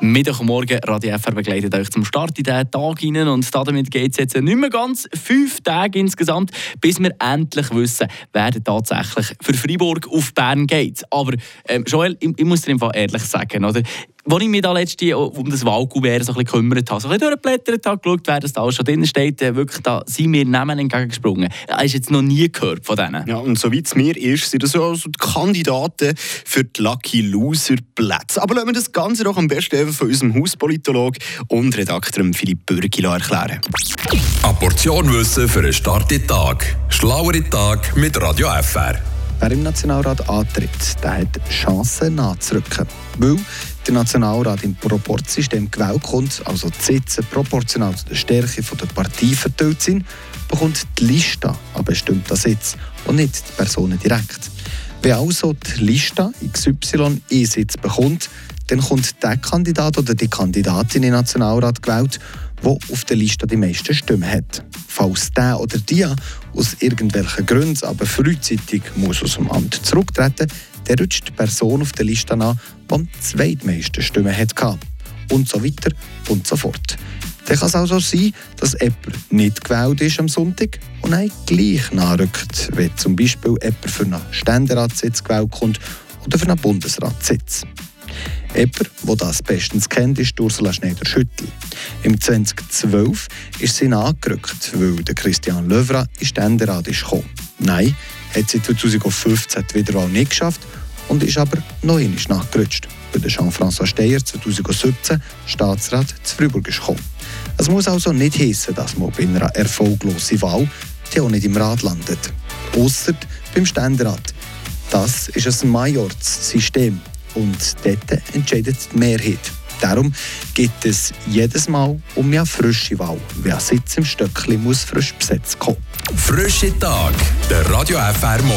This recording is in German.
Mittagmorgen, Radio FR begleitet euch zum Start in diesen Tag hinein und damit geht es jetzt nicht mehr ganz fünf Tage insgesamt, bis wir endlich wissen, wer tatsächlich für Freiburg auf Bern geht. Aber ähm, Joel, ich, ich muss dir einfach ehrlich sagen, oder? Als ich mich da letzte um das Wahlkuvert so ein bisschen gekümmert habe, so ein bisschen durchgeblättert habe, geschaut, wer das da schon drin steht, äh, wirklich, da sind mir Namen entgegengesprungen. Hast du jetzt noch nie gehört von denen? Ja, und soweit es mir ist, sind das so die Kandidaten für die Lucky Loser Plätze. Aber lassen wir das Ganze doch am besten von unserem Hauspolitolog und Redakteur Philipp Bürgi erklären. Eine Portion Wissen für einen starken Tag. Schlauere Tag mit Radio FR. Wer im Nationalrat antritt, der hat Chancen nachzurücken. Weil der Nationalrat im Proportsystem gewählt kommt, also die Sitze proportional zu der Stärke der Partei verteilt sind, bekommt die Liste einen bestimmten Sitz und nicht die Personen direkt. Wenn also die Liste XY einen Sitz bekommt, dann kommt der Kandidat oder die Kandidatin in den Nationalrat gewählt, der auf der Liste die meisten Stimmen hat. Falls der oder die aus irgendwelchen Gründen aber frühzeitig muss aus dem Amt zurücktreten dann rutscht die Person auf der Liste an, die am zweitmeisten Stimmen hatte. Und so weiter und so fort. Dann kann es also sein, dass jemand nicht gewählt ist am Sonntag und dann gleich nachrückt, wenn zum Beispiel jemand für einen Ständeratssitz gewählt kommt oder für einen Bundesratssitz. Jemand, der das bestens kennt, ist Ursula Schneider-Schüttl. Im 2012 ist sie nachgerückt, weil der Christian Löwra in Ständerat gekommen. Nein, hat sie 2015 die Wiederwahl nicht geschafft und ist aber noch einmal nachgerutscht, weil Jean-François Steyer 2017 Staatsrat zu Freiburg gekommen. Es muss also nicht heissen, dass man bei einer erfolglosen Wahl die auch nicht im Rat landet. Ausser beim Ständerat. Das ist ein Majorssystem und dort entscheidet die Mehrheit. Darum geht es jedes Mal um eine frische Wahl. Wer Sitz im Stöckli muss frisch besetzt kommen. Frische Tag, der Radio FR Morgen.